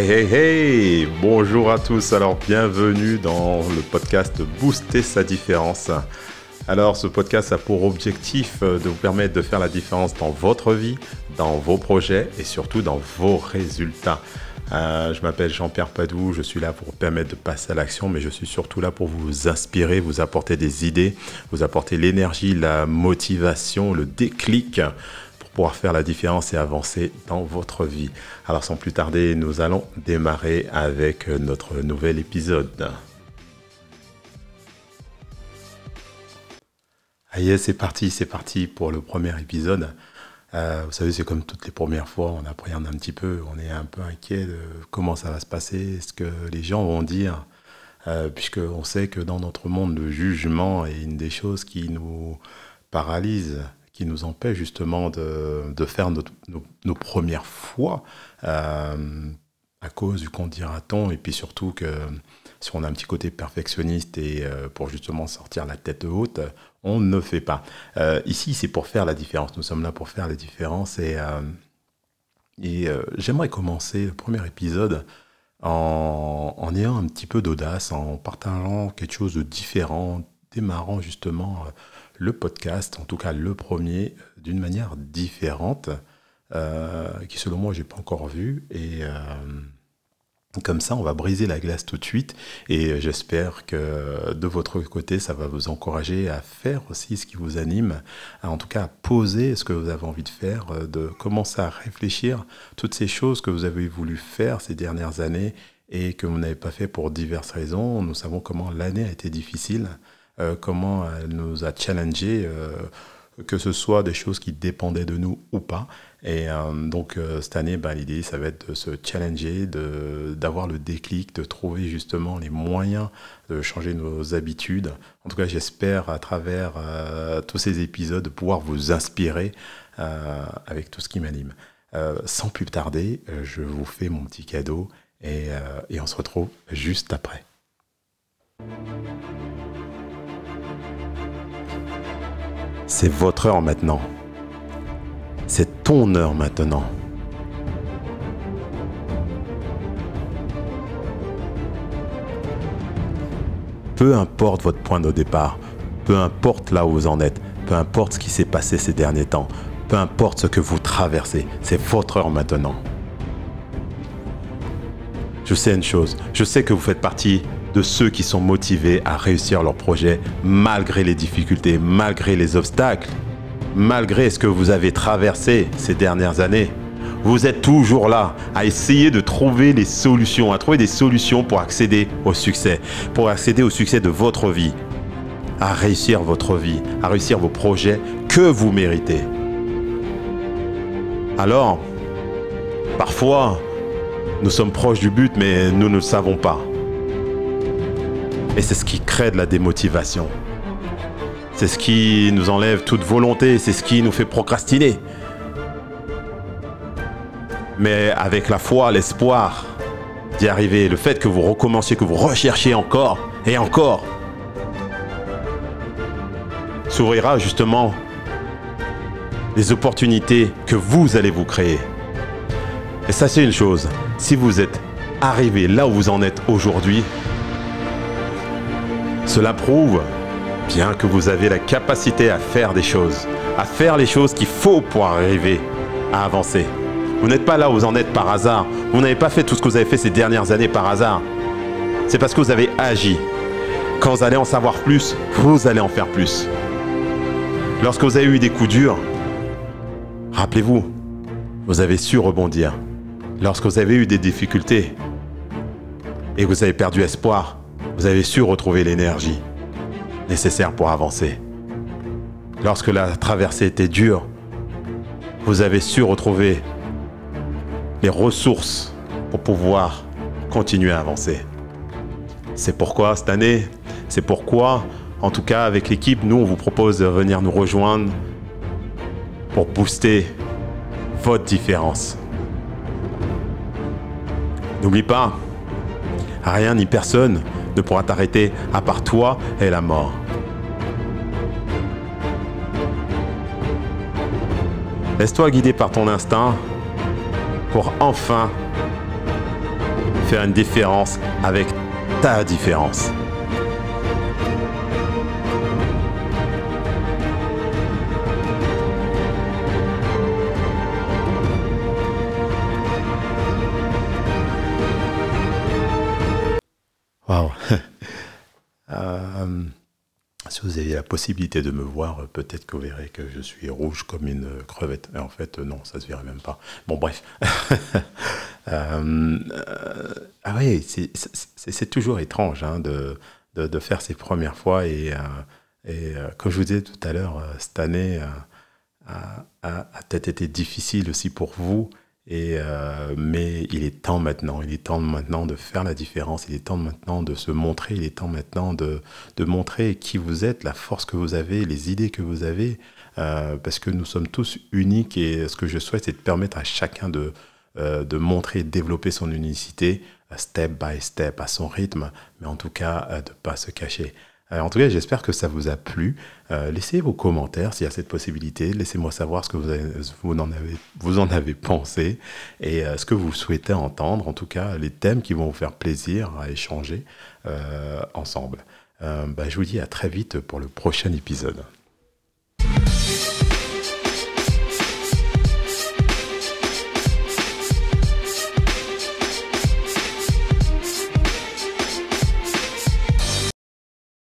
Hey hey hey Bonjour à tous, alors bienvenue dans le podcast Booster sa différence. Alors ce podcast a pour objectif euh, de vous permettre de faire la différence dans votre vie, dans vos projets et surtout dans vos résultats. Euh, je m'appelle Jean-Pierre Padou, je suis là pour vous permettre de passer à l'action, mais je suis surtout là pour vous inspirer, vous apporter des idées, vous apporter l'énergie, la motivation, le déclic pouvoir faire la différence et avancer dans votre vie. Alors sans plus tarder, nous allons démarrer avec notre nouvel épisode. Allez, c'est parti, c'est parti pour le premier épisode. Euh, vous savez, c'est comme toutes les premières fois, on appréhende un petit peu, on est un peu inquiet de comment ça va se passer, ce que les gens vont dire, euh, puisqu'on sait que dans notre monde, le jugement est une des choses qui nous paralyse, qui nous empêche justement de, de faire nos, premières fois euh, à cause du qu'on dira-t-on, et puis surtout que si on a un petit côté perfectionniste et euh, pour justement sortir la tête haute, on ne fait pas. Euh, ici, c'est pour faire la différence. Nous sommes là pour faire la différence et, et j'aimerais commencer le premier épisode en, en ayant un petit peu d'audace, en partageant quelque chose de différent, démarrant justement le podcast, en tout cas le premier, d'une manière différente, qui selon moi, j'ai pas encore vu. Et comme ça, on va briser la glace tout de suite. Et j'espère que de votre côté, ça va vous encourager à faire aussi ce qui vous anime, en tout cas à poser ce que vous avez envie de faire, euh, de commencer à réfléchir toutes ces choses que vous avez voulu faire ces dernières années et que vous n'avez pas fait pour diverses raisons. Nous savons comment l'année a été difficile, euh, comment elle nous a challengés. Euh, que ce soit des choses qui dépendaient de nous ou pas. Et euh, donc cette année, bah, l'idée, ça va être de se challenger, d'avoir le déclic, de trouver justement les moyens de changer nos habitudes. En tout cas, j'espère à travers tous ces épisodes de pouvoir vous inspirer avec tout ce qui m'anime. sans plus tarder, je vous fais mon petit cadeau et on se retrouve juste après. C'est votre heure maintenant. C'est ton heure maintenant. Peu importe votre point de départ, peu importe là où vous en êtes, peu importe ce qui s'est passé ces derniers temps, peu importe ce que vous traversez, c'est votre heure maintenant. Je sais une chose, je sais que vous faites partie de ceux qui sont motivés à réussir leur projet malgré les difficultés, malgré les obstacles, malgré ce que vous avez traversé ces dernières années. Vous êtes toujours là à essayer de trouver les solutions, à trouver des solutions pour accéder au succès, pour accéder au succès de votre vie, à réussir votre vie, à réussir vos projets que vous méritez. Alors, parfois, nous sommes proches du but, mais nous ne le savons pas. Et c'est ce qui crée de la démotivation. C'est ce qui nous enlève toute volonté, c'est ce qui nous fait procrastiner. Mais avec la foi, l'espoir d'y arriver, le fait que vous recommenciez, que vous recherchiez encore et encore, s'ouvrira justement les opportunités que vous allez vous créer. Et ça c'est une chose, si vous êtes arrivé là où vous en êtes aujourd'hui, cela prouve bien que vous avez la capacité à faire des choses, à faire les choses qu'il faut pour arriver à avancer. Vous n'êtes pas là où vous en êtes par hasard. Vous n'avez pas fait tout ce que vous avez fait ces dernières années par hasard. C'est parce que vous avez agi. Quand vous allez en savoir plus, vous allez en faire plus. Lorsque vous avez eu des coups durs, rappelez-vous, vous avez su rebondir. Lorsque vous avez eu des difficultés et vous avez perdu espoir, vous avez su retrouver l'énergie nécessaire pour avancer. Lorsque la traversée était dure, vous avez su retrouver les ressources pour pouvoir continuer à avancer. C'est pourquoi cette année, c'est pourquoi, en tout cas avec l'équipe, nous, on vous propose de venir nous rejoindre pour booster votre différence. N'oublie pas, rien ni personne ne pourra t'arrêter à part toi et la mort. Laisse-toi guider par ton instinct pour enfin faire une différence avec ta différence. Euh, si vous avez la possibilité de me voir, peut-être que vous verrez que je suis rouge comme une crevette. Et en fait, non, ça se verrait même pas. Bon, bref. Euh, euh, ah oui, c'est toujours étrange hein, de, de, faire ses premières fois. Et, et comme je vous disais tout à l'heure, cette année a, a peut-être été difficile aussi pour vous. Et, euh, mais il est temps maintenant, il est temps maintenant de faire la différence, il est temps maintenant de se montrer, il est temps maintenant de, montrer qui vous êtes, la force que vous avez, les idées que vous avez, euh, parce que nous sommes tous uniques et ce que je souhaite, c'est de permettre à chacun de, euh, de montrer, de développer son unicité, step by step, à son rythme, mais en tout cas de ne pas se cacher. Euh, en tout cas, j'espère que ça vous a plu. Euh, laissez vos commentaires s'il y a cette possibilité. Laissez-moi savoir ce que vous, vous, en, avez, pensé et euh, ce que vous souhaitez entendre. En tout cas, les thèmes qui vont vous faire plaisir à échanger ensemble. Bah, je vous dis à très vite pour le prochain épisode.